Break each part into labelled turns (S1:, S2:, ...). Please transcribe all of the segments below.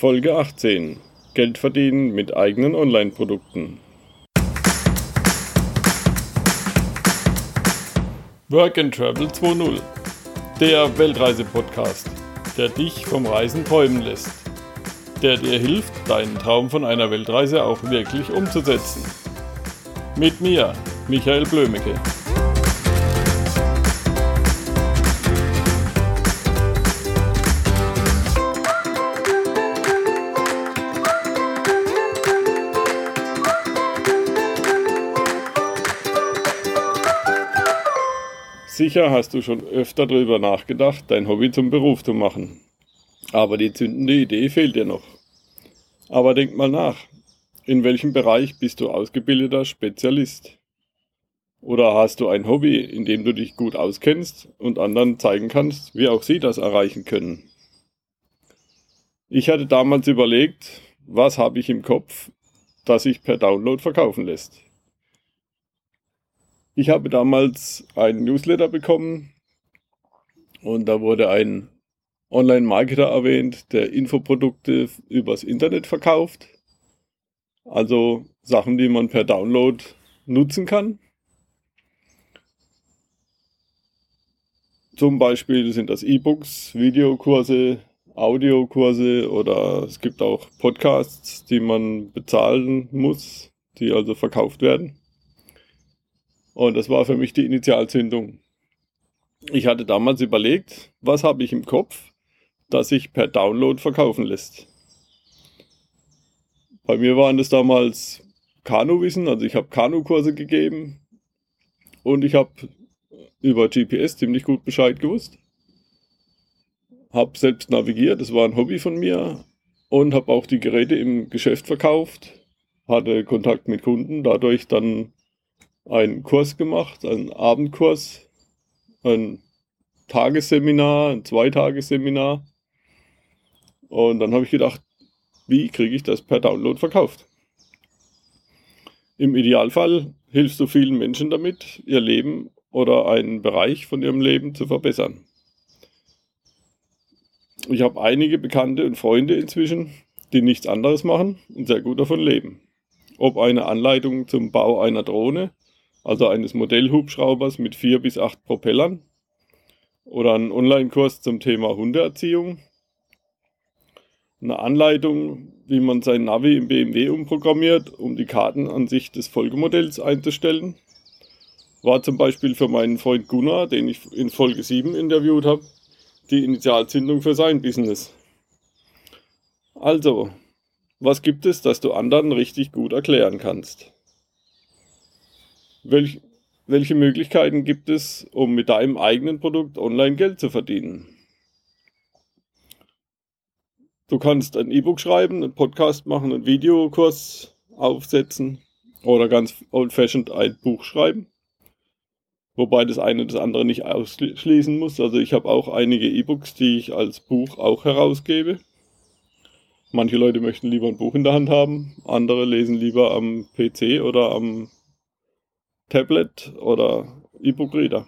S1: Folge 18. Geld verdienen mit eigenen Online-Produkten. Work and Travel 2.0. Der Weltreise-Podcast, der dich vom Reisen träumen lässt. Der dir hilft, deinen Traum von einer Weltreise auch wirklich umzusetzen. Mit mir, Michael Blömecke. Sicher hast du schon öfter darüber nachgedacht, dein Hobby zum Beruf zu machen. Aber die zündende Idee fehlt dir noch. Aber denk mal nach. In welchem Bereich bist du ausgebildeter Spezialist? Oder hast du ein Hobby, in dem du dich gut auskennst und anderen zeigen kannst, wie auch sie das erreichen können? Ich hatte damals überlegt, was habe ich im Kopf, das sich per Download verkaufen lässt. Ich habe damals einen Newsletter bekommen und da wurde ein Online-Marketer erwähnt, der Infoprodukte übers Internet verkauft. Also Sachen, die man per Download nutzen kann. Zum Beispiel sind das E-Books, Videokurse, Audiokurse oder es gibt auch Podcasts, die man bezahlen muss, die also verkauft werden. Und das war für mich die Initialzündung. Ich hatte damals überlegt, was habe ich im Kopf, das sich per Download verkaufen lässt. Bei mir waren das damals Kanuwissen, also ich habe Kanukurse gegeben und ich habe über GPS ziemlich gut Bescheid gewusst. Habe selbst navigiert, das war ein Hobby von mir und habe auch die Geräte im Geschäft verkauft, hatte Kontakt mit Kunden, dadurch dann einen Kurs gemacht, einen Abendkurs, ein Tagesseminar, ein Zweitagesseminar. Und dann habe ich gedacht, wie kriege ich das per Download verkauft? Im Idealfall hilfst du vielen Menschen damit, ihr Leben oder einen Bereich von ihrem Leben zu verbessern. Ich habe einige Bekannte und Freunde inzwischen, die nichts anderes machen und sehr gut davon leben. Ob eine Anleitung zum Bau einer Drohne also eines Modellhubschraubers mit vier bis acht Propellern oder einen Online-Kurs zum Thema Hundeerziehung, eine Anleitung, wie man sein Navi im BMW umprogrammiert, um die Kartenansicht des Folgemodells einzustellen, war zum Beispiel für meinen Freund Gunnar, den ich in Folge 7 interviewt habe, die Initialzündung für sein Business. Also, was gibt es, das du anderen richtig gut erklären kannst? Welch, welche Möglichkeiten gibt es, um mit deinem eigenen Produkt online Geld zu verdienen? Du kannst ein E-Book schreiben, einen Podcast machen, einen Videokurs aufsetzen oder ganz old-fashioned ein Buch schreiben. Wobei das eine das andere nicht ausschließen muss. Also ich habe auch einige E-Books, die ich als Buch auch herausgebe. Manche Leute möchten lieber ein Buch in der Hand haben, andere lesen lieber am PC oder am Tablet oder E-Book-Reader.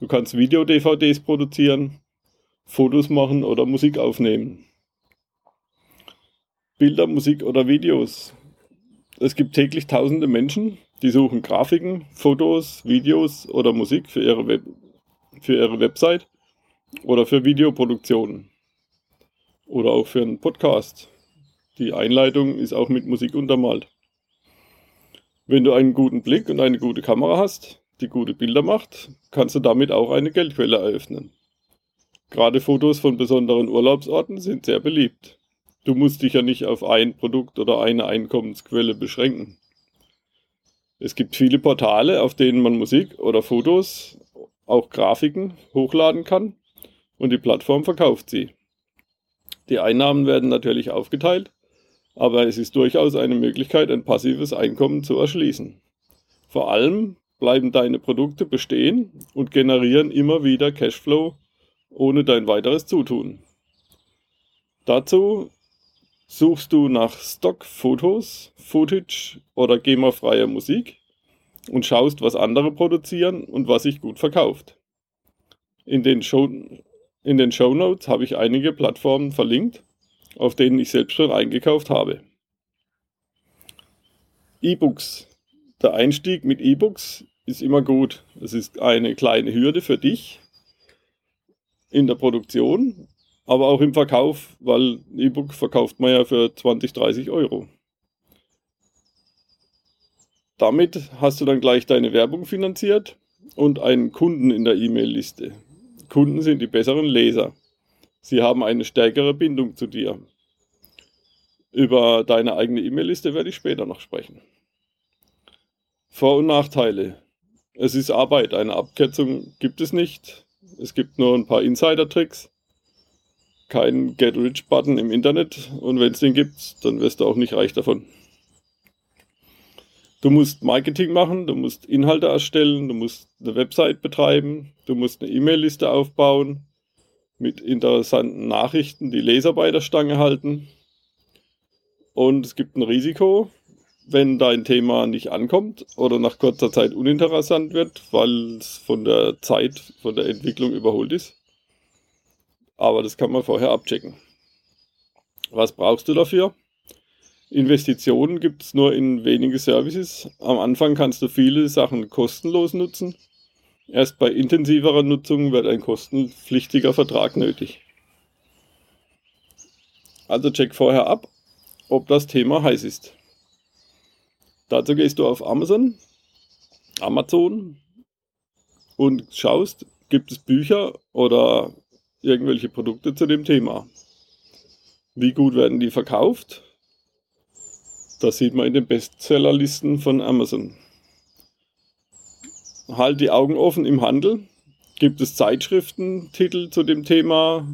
S1: Du kannst Video-DVDs produzieren, Fotos machen oder Musik aufnehmen. Bilder, Musik oder Videos. Es gibt täglich tausende Menschen, die suchen Grafiken, Fotos, Videos oder Musik für ihre, Web für ihre Website oder für Videoproduktionen. Oder auch für einen Podcast. Die Einleitung ist auch mit Musik untermalt. Wenn du einen guten Blick und eine gute Kamera hast, die gute Bilder macht, kannst du damit auch eine Geldquelle eröffnen. Gerade Fotos von besonderen Urlaubsorten sind sehr beliebt. Du musst dich ja nicht auf ein Produkt oder eine Einkommensquelle beschränken. Es gibt viele Portale, auf denen man Musik oder Fotos, auch Grafiken hochladen kann und die Plattform verkauft sie. Die Einnahmen werden natürlich aufgeteilt aber es ist durchaus eine Möglichkeit, ein passives Einkommen zu erschließen. Vor allem bleiben deine Produkte bestehen und generieren immer wieder Cashflow ohne dein weiteres Zutun. Dazu suchst du nach Stockfotos, Footage oder GEMA-freier Musik und schaust, was andere produzieren und was sich gut verkauft. In den Show, in den Show Notes habe ich einige Plattformen verlinkt auf denen ich selbst schon eingekauft habe. E-Books. Der Einstieg mit E-Books ist immer gut. Es ist eine kleine Hürde für dich in der Produktion, aber auch im Verkauf, weil ein E-Book verkauft man ja für 20, 30 Euro. Damit hast du dann gleich deine Werbung finanziert und einen Kunden in der E-Mail-Liste. Kunden sind die besseren Leser. Sie haben eine stärkere Bindung zu dir. Über deine eigene E-Mail-Liste werde ich später noch sprechen. Vor- und Nachteile. Es ist Arbeit. Eine Abkürzung gibt es nicht. Es gibt nur ein paar Insider-Tricks. Kein Get-Rich-Button im Internet. Und wenn es den gibt, dann wirst du auch nicht reich davon. Du musst Marketing machen, du musst Inhalte erstellen, du musst eine Website betreiben, du musst eine E-Mail-Liste aufbauen, mit interessanten Nachrichten die Leser bei der Stange halten. Und es gibt ein Risiko, wenn dein Thema nicht ankommt oder nach kurzer Zeit uninteressant wird, weil es von der Zeit, von der Entwicklung überholt ist. Aber das kann man vorher abchecken. Was brauchst du dafür? Investitionen gibt es nur in wenige Services. Am Anfang kannst du viele Sachen kostenlos nutzen. Erst bei intensiverer Nutzung wird ein kostenpflichtiger Vertrag nötig. Also check vorher ab, ob das Thema heiß ist. Dazu gehst du auf Amazon, Amazon und schaust, gibt es Bücher oder irgendwelche Produkte zu dem Thema. Wie gut werden die verkauft? Das sieht man in den Bestsellerlisten von Amazon halt die Augen offen im Handel. Gibt es Zeitschriften, Titel zu dem Thema?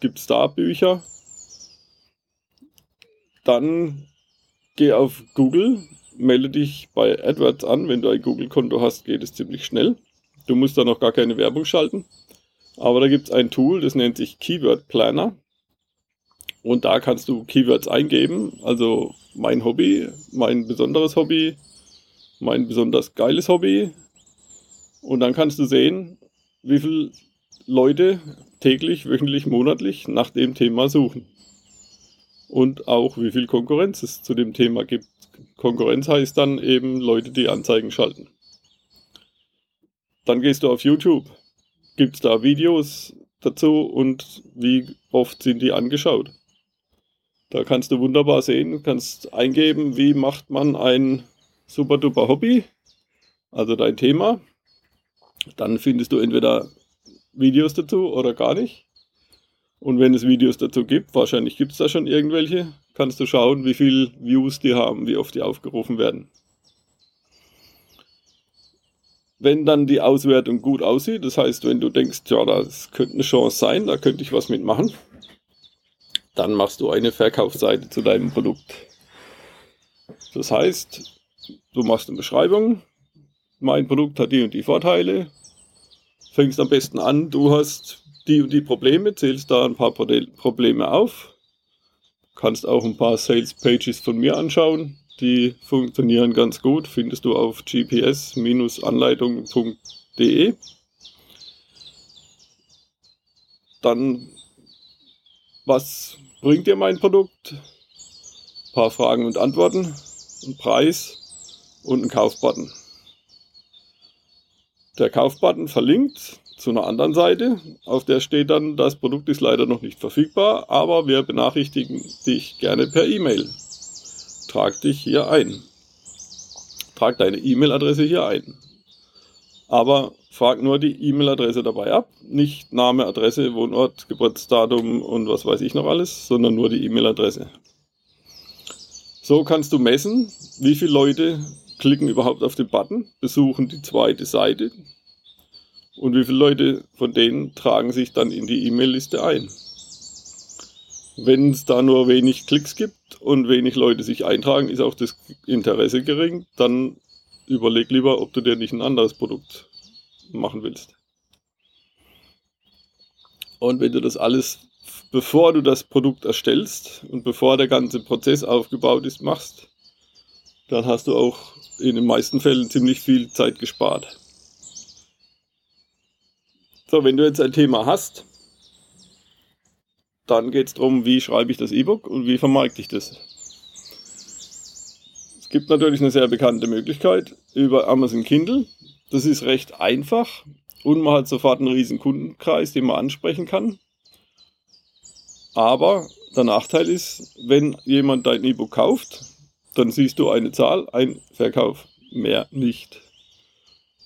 S1: Gibt es da Bücher? Dann geh auf Google, melde dich bei AdWords an. Wenn du ein Google-Konto hast, geht es ziemlich schnell. Du musst da noch gar keine Werbung schalten. Aber da gibt es ein Tool, das nennt sich Keyword Planner. Und da kannst du Keywords eingeben. Also mein Hobby, mein besonderes Hobby, mein besonders geiles Hobby, und dann kannst du sehen, wie viele Leute täglich, wöchentlich, monatlich nach dem Thema suchen. Und auch wie viel Konkurrenz es zu dem Thema gibt. Konkurrenz heißt dann eben Leute, die Anzeigen schalten. Dann gehst du auf YouTube. Gibt es da Videos dazu und wie oft sind die angeschaut? Da kannst du wunderbar sehen, kannst eingeben, wie macht man ein super duper Hobby, also dein Thema, dann findest du entweder Videos dazu oder gar nicht. Und wenn es Videos dazu gibt, wahrscheinlich gibt es da schon irgendwelche, kannst du schauen, wie viele Views die haben, wie oft die aufgerufen werden. Wenn dann die Auswertung gut aussieht, das heißt, wenn du denkst, ja, das könnte eine Chance sein, da könnte ich was mitmachen, dann machst du eine Verkaufsseite zu deinem Produkt. Das heißt, du machst eine Beschreibung, mein Produkt hat die und die Vorteile, fängst am besten an, du hast die und die Probleme, zählst da ein paar Probleme auf, kannst auch ein paar Sales Pages von mir anschauen, die funktionieren ganz gut, findest du auf gps-anleitung.de. Dann, was bringt dir mein Produkt? Ein paar Fragen und Antworten, ein Preis und ein Kaufbutton. Der Kaufbutton verlinkt zu einer anderen Seite, auf der steht dann, das Produkt ist leider noch nicht verfügbar, aber wir benachrichtigen dich gerne per E-Mail. Trag dich hier ein. Trag deine E-Mail-Adresse hier ein. Aber frag nur die E-Mail-Adresse dabei ab, nicht Name, Adresse, Wohnort, Geburtsdatum und was weiß ich noch alles, sondern nur die E-Mail-Adresse. So kannst du messen, wie viele Leute klicken überhaupt auf den Button, besuchen die zweite Seite und wie viele Leute von denen tragen sich dann in die E-Mail-Liste ein. Wenn es da nur wenig Klicks gibt und wenig Leute sich eintragen, ist auch das Interesse gering, dann überleg lieber, ob du dir nicht ein anderes Produkt machen willst. Und wenn du das alles, bevor du das Produkt erstellst und bevor der ganze Prozess aufgebaut ist, machst, dann hast du auch in den meisten Fällen ziemlich viel Zeit gespart. So, wenn du jetzt ein Thema hast, dann geht es darum, wie schreibe ich das E-Book und wie vermarkte ich das. Es gibt natürlich eine sehr bekannte Möglichkeit über Amazon Kindle. Das ist recht einfach und man hat sofort einen riesen Kundenkreis, den man ansprechen kann. Aber der Nachteil ist, wenn jemand dein E-Book kauft, dann siehst du eine Zahl, ein Verkauf, mehr nicht.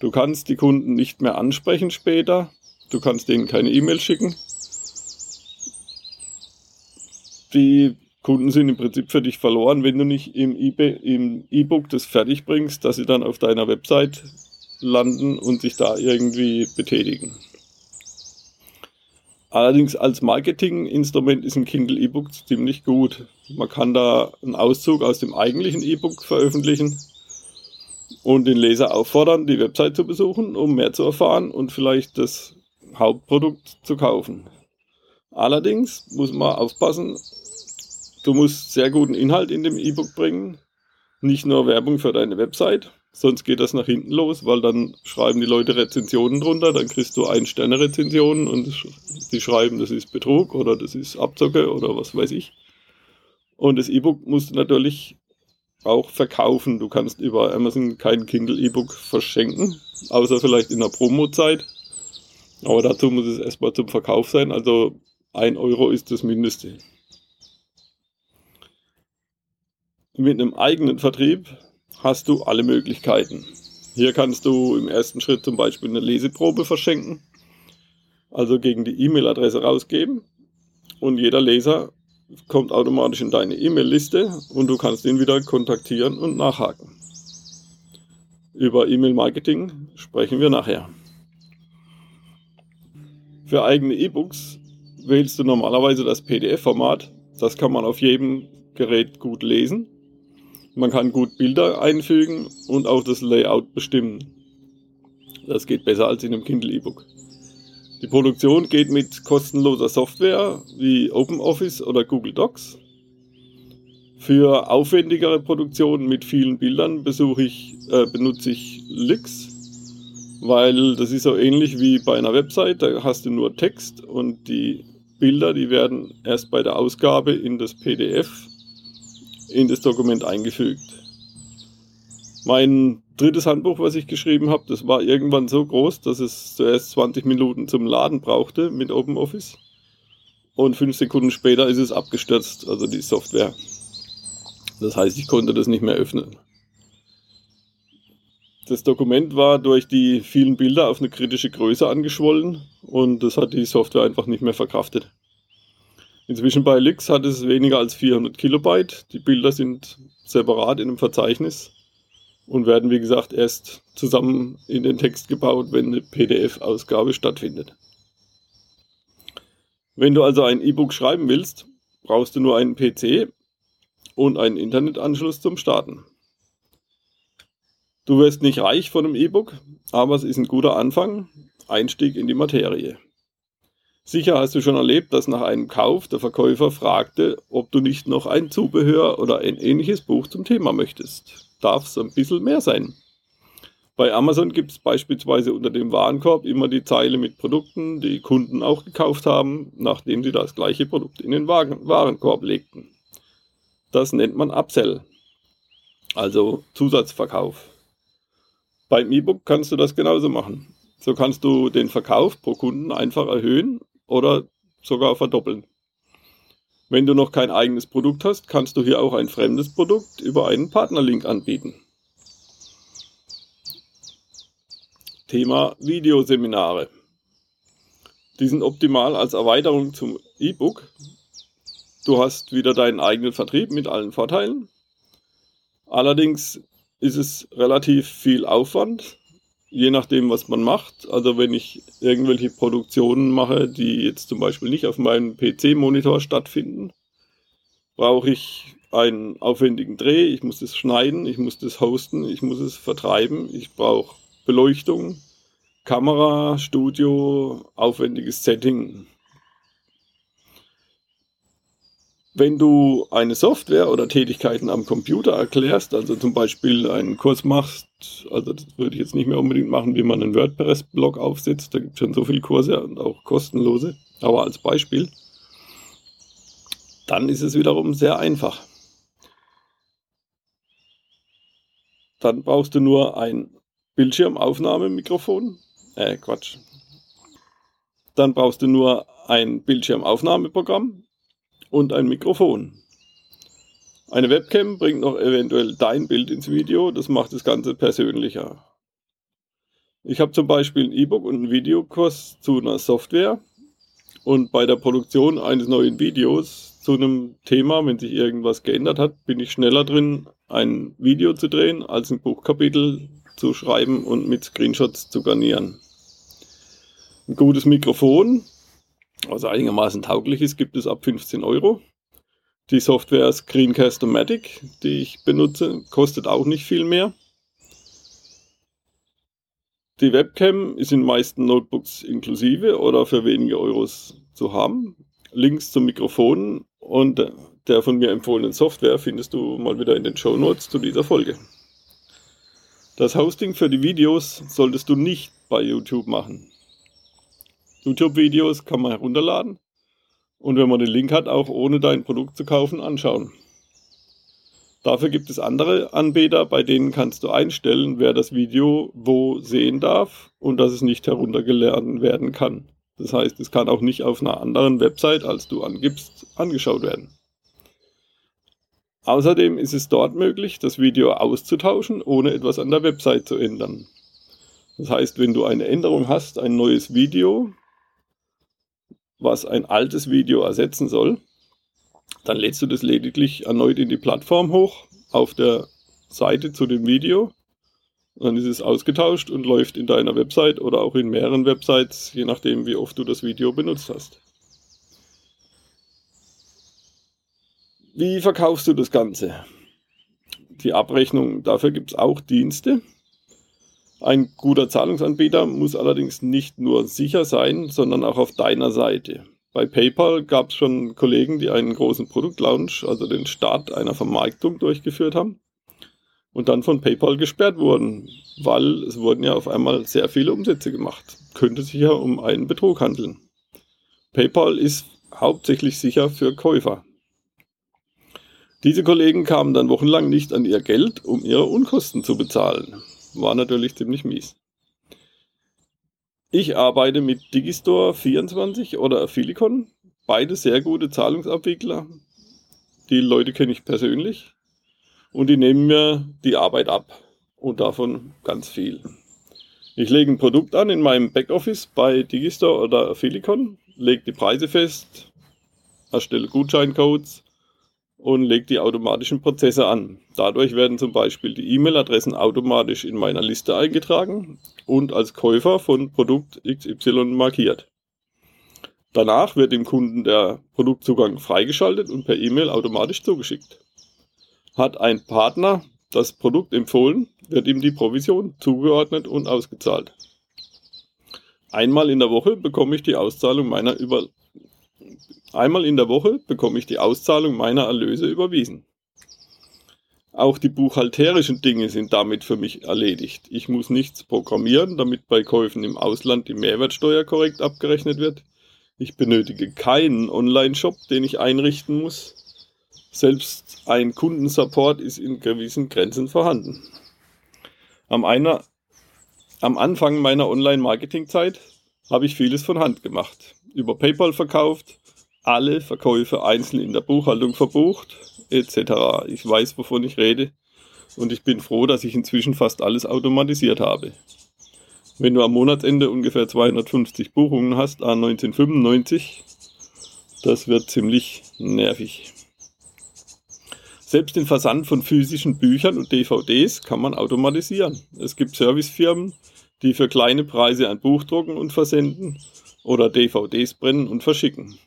S1: Du kannst die Kunden nicht mehr ansprechen später, du kannst denen keine E-Mail schicken. Die Kunden sind im Prinzip für dich verloren, wenn du nicht im E-Book das fertig bringst, dass sie dann auf deiner Website landen und sich da irgendwie betätigen. Allerdings als Marketinginstrument ist ein Kindle E-Book ziemlich gut. Man kann da einen Auszug aus dem eigentlichen E-Book veröffentlichen und den Leser auffordern, die Website zu besuchen, um mehr zu erfahren und vielleicht das Hauptprodukt zu kaufen. Allerdings muss man aufpassen, du musst sehr guten Inhalt in dem E-Book bringen, nicht nur Werbung für deine Website, Sonst geht das nach hinten los, weil dann schreiben die Leute Rezensionen drunter, dann kriegst du Ein-Sterne-Rezensionen und die schreiben, das ist Betrug oder das ist Abzocke oder was weiß ich. Und das E-Book musst du natürlich auch verkaufen. Du kannst über Amazon kein Kindle E-Book verschenken, außer vielleicht in der Promo-Zeit. Aber dazu muss es erstmal zum Verkauf sein. Also ein Euro ist das Mindeste. Mit einem eigenen Vertrieb hast du alle Möglichkeiten. Hier kannst du im ersten Schritt zum Beispiel eine Leseprobe verschenken, also gegen die E-Mail-Adresse rausgeben und jeder Leser kommt automatisch in deine E-Mail-Liste und du kannst ihn wieder kontaktieren und nachhaken. Über E-Mail-Marketing sprechen wir nachher. Für eigene E-Books wählst du normalerweise das PDF-Format. Das kann man auf jedem Gerät gut lesen man kann gut Bilder einfügen und auch das Layout bestimmen. Das geht besser als in einem Kindle E-Book. Die Produktion geht mit kostenloser Software wie OpenOffice oder Google Docs. Für aufwendigere Produktionen mit vielen Bildern ich, äh, benutze ich Lix, weil das ist so ähnlich wie bei einer Website. Da hast du nur Text und die Bilder, die werden erst bei der Ausgabe in das PDF in das Dokument eingefügt. Mein drittes Handbuch, was ich geschrieben habe, das war irgendwann so groß, dass es zuerst 20 Minuten zum Laden brauchte mit OpenOffice. Und fünf Sekunden später ist es abgestürzt, also die Software. Das heißt, ich konnte das nicht mehr öffnen. Das Dokument war durch die vielen Bilder auf eine kritische Größe angeschwollen und das hat die Software einfach nicht mehr verkraftet. Inzwischen bei Lix hat es weniger als 400 Kilobyte. Die Bilder sind separat in einem Verzeichnis und werden, wie gesagt, erst zusammen in den Text gebaut, wenn eine PDF-Ausgabe stattfindet. Wenn du also ein E-Book schreiben willst, brauchst du nur einen PC und einen Internetanschluss zum Starten. Du wirst nicht reich von einem E-Book, aber es ist ein guter Anfang, Einstieg in die Materie. Sicher hast du schon erlebt, dass nach einem Kauf der Verkäufer fragte, ob du nicht noch ein Zubehör oder ein ähnliches Buch zum Thema möchtest. Darf es ein bisschen mehr sein? Bei Amazon gibt es beispielsweise unter dem Warenkorb immer die Zeile mit Produkten, die Kunden auch gekauft haben, nachdem sie das gleiche Produkt in den Warenkorb legten. Das nennt man Upsell, also Zusatzverkauf. Beim E-Book kannst du das genauso machen. So kannst du den Verkauf pro Kunden einfach erhöhen oder sogar verdoppeln. Wenn du noch kein eigenes Produkt hast, kannst du hier auch ein fremdes Produkt über einen Partnerlink anbieten. Thema Videoseminare. Die sind optimal als Erweiterung zum E-Book. Du hast wieder deinen eigenen Vertrieb mit allen Vorteilen. Allerdings ist es relativ viel Aufwand, je nachdem, was man macht. Also wenn ich irgendwelche Produktionen mache, die jetzt zum Beispiel nicht auf meinem PC-Monitor stattfinden, brauche ich einen aufwendigen Dreh, ich muss es schneiden, ich muss das hosten, ich muss es vertreiben, ich brauche Beleuchtung, Kamera, Studio, aufwendiges Setting. Wenn du eine Software oder Tätigkeiten am Computer erklärst, also zum Beispiel einen Kurs machst, also das würde ich jetzt nicht mehr unbedingt machen, wie man einen WordPress-Blog aufsetzt, da gibt es schon so viele Kurse und auch kostenlose, aber als Beispiel, dann ist es wiederum sehr einfach. Dann brauchst du nur ein Bildschirmaufnahmemikrofon. Äh, Quatsch. Dann brauchst du nur ein Bildschirmaufnahmeprogramm und ein Mikrofon. Eine Webcam bringt noch eventuell dein Bild ins Video, das macht das Ganze persönlicher. Ich habe zum Beispiel ein E-Book und einen Videokurs zu einer Software und bei der Produktion eines neuen Videos zu einem Thema, wenn sich irgendwas geändert hat, bin ich schneller drin, ein Video zu drehen, als ein Buchkapitel zu schreiben und mit Screenshots zu garnieren. Ein gutes Mikrofon, was einigermaßen tauglich ist, gibt es ab 15 Euro. Die Software Screencast-O-Matic, die ich benutze, kostet auch nicht viel mehr. Die Webcam ist in meisten Notebooks inklusive oder für wenige Euros zu haben. Links zum Mikrofon und der von mir empfohlenen Software findest du mal wieder in den Show Notes zu dieser Folge. Das Hosting für die Videos solltest du nicht bei YouTube machen. YouTube-Videos kann man herunterladen und wenn man den Link hat, auch ohne dein Produkt zu kaufen, anschauen. Dafür gibt es andere Anbieter, bei denen kannst du einstellen, wer das Video wo sehen darf und dass es nicht heruntergeladen werden kann. Das heißt, es kann auch nicht auf einer anderen Website, als du angibst, angeschaut werden. Außerdem ist es dort möglich, das Video auszutauschen, ohne etwas an der Website zu ändern. Das heißt, wenn du eine Änderung hast, ein neues Video, was ein altes Video ersetzen soll, dann lädst du das lediglich erneut in die Plattform hoch auf der Seite zu dem Video. Dann ist es ausgetauscht und läuft in deiner Website oder auch in mehreren Websites, je nachdem, wie oft du das Video benutzt hast. Wie verkaufst du das Ganze? Die Abrechnung, dafür gibt es auch Dienste. Ein guter Zahlungsanbieter muss allerdings nicht nur sicher sein, sondern auch auf deiner Seite. Bei PayPal gab es schon Kollegen, die einen großen Produktlaunch, also den Start einer Vermarktung durchgeführt haben und dann von PayPal gesperrt wurden, weil es wurden ja auf einmal sehr viele Umsätze gemacht. Könnte sich ja um einen Betrug handeln. PayPal ist hauptsächlich sicher für Käufer. Diese Kollegen kamen dann wochenlang nicht an ihr Geld, um ihre Unkosten zu bezahlen. War natürlich ziemlich mies. Ich arbeite mit Digistore 24 oder Aphilicon. Beide sehr gute Zahlungsabwickler. Die Leute kenne ich persönlich. Und die nehmen mir die Arbeit ab. Und davon ganz viel. Ich lege ein Produkt an in meinem Backoffice bei Digistore oder Aphilicon, lege die Preise fest, erstelle Gutscheincodes und lege die automatischen Prozesse an. Dadurch werden zum Beispiel die E-Mail-Adressen automatisch in meiner Liste eingetragen und als Käufer von Produkt XY markiert. Danach wird dem Kunden der Produktzugang freigeschaltet und per E-Mail automatisch zugeschickt. Hat ein Partner das Produkt empfohlen, wird ihm die Provision zugeordnet und ausgezahlt. Einmal in der Woche bekomme ich die Auszahlung meiner über Einmal in der Woche bekomme ich die Auszahlung meiner Erlöse überwiesen. Auch die buchhalterischen Dinge sind damit für mich erledigt. Ich muss nichts programmieren, damit bei Käufen im Ausland die Mehrwertsteuer korrekt abgerechnet wird. Ich benötige keinen Online-Shop, den ich einrichten muss. Selbst ein Kundensupport ist in gewissen Grenzen vorhanden. Am, einer, am Anfang meiner Online-Marketing-Zeit habe ich vieles von Hand gemacht. Über PayPal verkauft, alle Verkäufe einzeln in der Buchhaltung verbucht, etc. Ich weiß, wovon ich rede und ich bin froh, dass ich inzwischen fast alles automatisiert habe. Wenn du am Monatsende ungefähr 250 Buchungen hast, a 1995, das wird ziemlich nervig. Selbst den Versand von physischen Büchern und DVDs kann man automatisieren. Es gibt Servicefirmen, die für kleine Preise ein Buch drucken und versenden oder DVDs brennen und verschicken.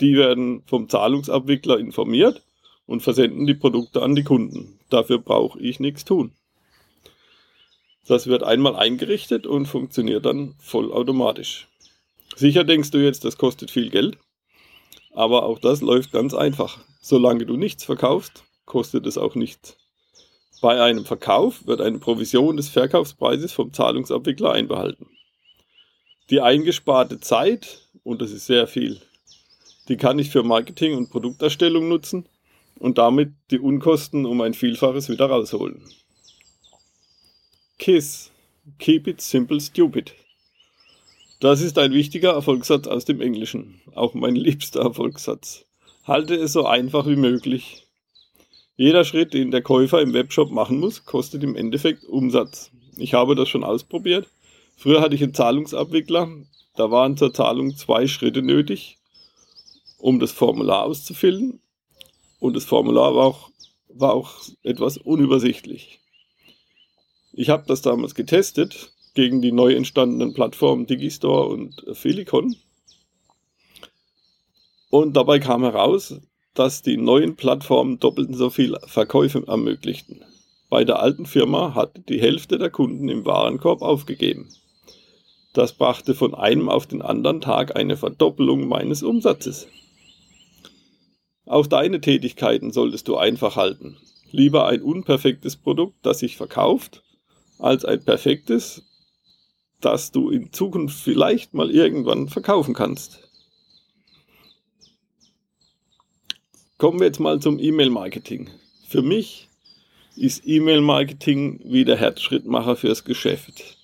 S1: Die werden vom Zahlungsabwickler informiert und versenden die Produkte an die Kunden. Dafür brauche ich nichts tun. Das wird einmal eingerichtet und funktioniert dann vollautomatisch. Sicher denkst du jetzt, das kostet viel Geld, aber auch das läuft ganz einfach. Solange du nichts verkaufst, kostet es auch nichts. Bei einem Verkauf wird eine Provision des Verkaufspreises vom Zahlungsabwickler einbehalten. Die eingesparte Zeit, und das ist sehr viel, Die kann ich für Marketing und Produkterstellung nutzen und damit die Unkosten um ein Vielfaches wieder rausholen. KISS. Keep it simple stupid. Das ist ein wichtiger Erfolgssatz aus dem Englischen, auch mein liebster Erfolgssatz. Halte es so einfach wie möglich. Jeder Schritt, den der Käufer im Webshop machen muss, kostet im Endeffekt Umsatz. Ich habe das schon ausprobiert. Früher hatte ich einen Zahlungsabwickler, da waren zur Zahlung zwei Schritte nötig, um das Formular auszufüllen. Und das Formular war auch, war auch etwas unübersichtlich. Ich habe das damals getestet gegen die neu entstandenen Plattformen Digistore und Filicon. Und dabei kam heraus, dass die neuen Plattformen doppelt so viel Verkäufe ermöglichten. Bei der alten Firma hatte die Hälfte der Kunden im Warenkorb aufgegeben. Das brachte von einem auf den anderen Tag eine Verdoppelung meines Umsatzes. Auch deine Tätigkeiten solltest du einfach halten. Lieber ein unperfektes Produkt, das sich verkauft, als ein perfektes, das du in Zukunft vielleicht mal irgendwann verkaufen kannst. Kommen wir jetzt mal zum E-Mail-Marketing. Für mich ist E-Mail-Marketing wie der Herzschrittmacher fürs Geschäft.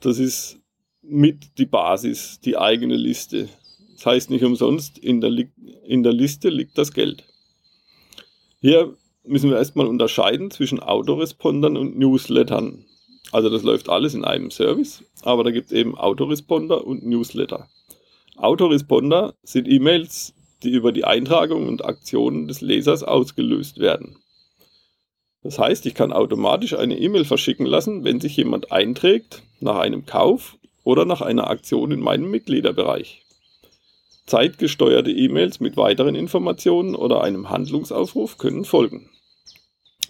S1: Das ist mit die Basis, die eigene Liste. Das heißt nicht umsonst, in der, in der Liste liegt das Geld. Hier müssen wir erstmal unterscheiden zwischen Autorespondern und Newslettern. Also das läuft alles in einem Service, aber da gibt es eben Autoresponder und Newsletter. Autoresponder sind E-Mails, die über die Eintragung und Aktionen des Lesers ausgelöst werden. Das heißt, ich kann automatisch eine E-Mail verschicken lassen, wenn sich jemand einträgt nach einem Kauf oder nach einer Aktion in meinem Mitgliederbereich. Zeitgesteuerte E-Mails mit weiteren Informationen oder einem Handlungsaufruf können folgen.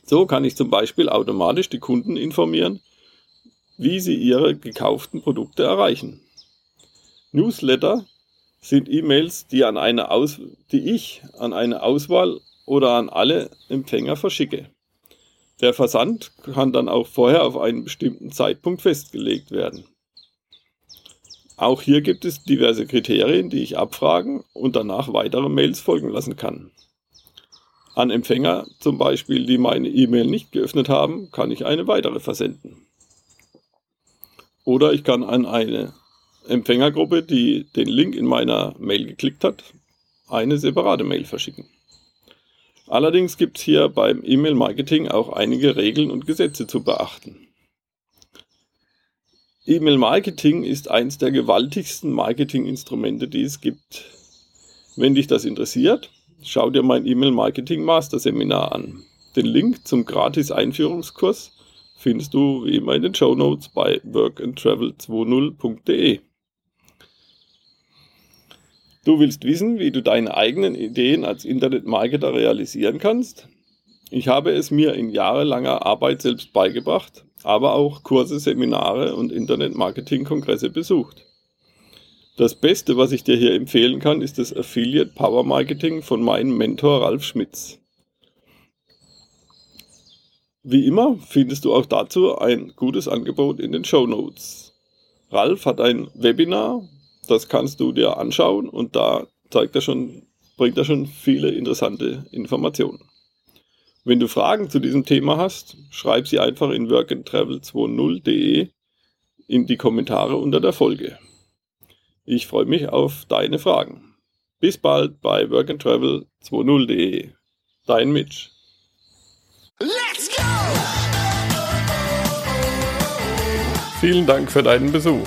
S1: So kann ich zum Beispiel automatisch die Kunden informieren, wie sie ihre gekauften Produkte erreichen. Newsletter sind E-Mails, die, die ich an eine Auswahl oder an alle Empfänger verschicke. Der Versand kann dann auch vorher auf einen bestimmten Zeitpunkt festgelegt werden. Auch hier gibt es diverse Kriterien, die ich abfragen und danach weitere Mails folgen lassen kann. An Empfänger zum Beispiel, die meine E-Mail nicht geöffnet haben, kann ich eine weitere versenden. Oder ich kann an eine Empfängergruppe, die den Link in meiner Mail geklickt hat, eine separate Mail verschicken. Allerdings gibt es hier beim E-Mail-Marketing auch einige Regeln und Gesetze zu beachten. E-Mail-Marketing ist eines der gewaltigsten Marketinginstrumente, die es gibt. Wenn dich das interessiert, schau dir mein E-Mail-Marketing Master Seminar an. Den Link zum gratis Einführungskurs findest du wie immer in den Show Notes bei workandtravel20.de. Du willst wissen, wie du deine eigenen Ideen als Internetmarketer realisieren kannst? Ich habe es mir in jahrelanger Arbeit selbst beigebracht, aber auch Kurse, Seminare und Internetmarketing-Kongresse besucht. Das Beste, was ich dir hier empfehlen kann, ist das Affiliate Power Marketing von meinem Mentor Ralf Schmitz. Wie immer findest du auch dazu ein gutes Angebot in den Show Notes. Ralf hat ein Webinar, das kannst du dir anschauen und da zeigt er schon, bringt er schon viele interessante Informationen. Wenn du Fragen zu diesem Thema hast, schreib sie einfach in workandtravel20.de in die Kommentare unter der Folge. Ich freue mich auf deine Fragen. Bis bald bei workandtravel20.de. Dein Mitch. Let's go! Vielen Dank für deinen Besuch.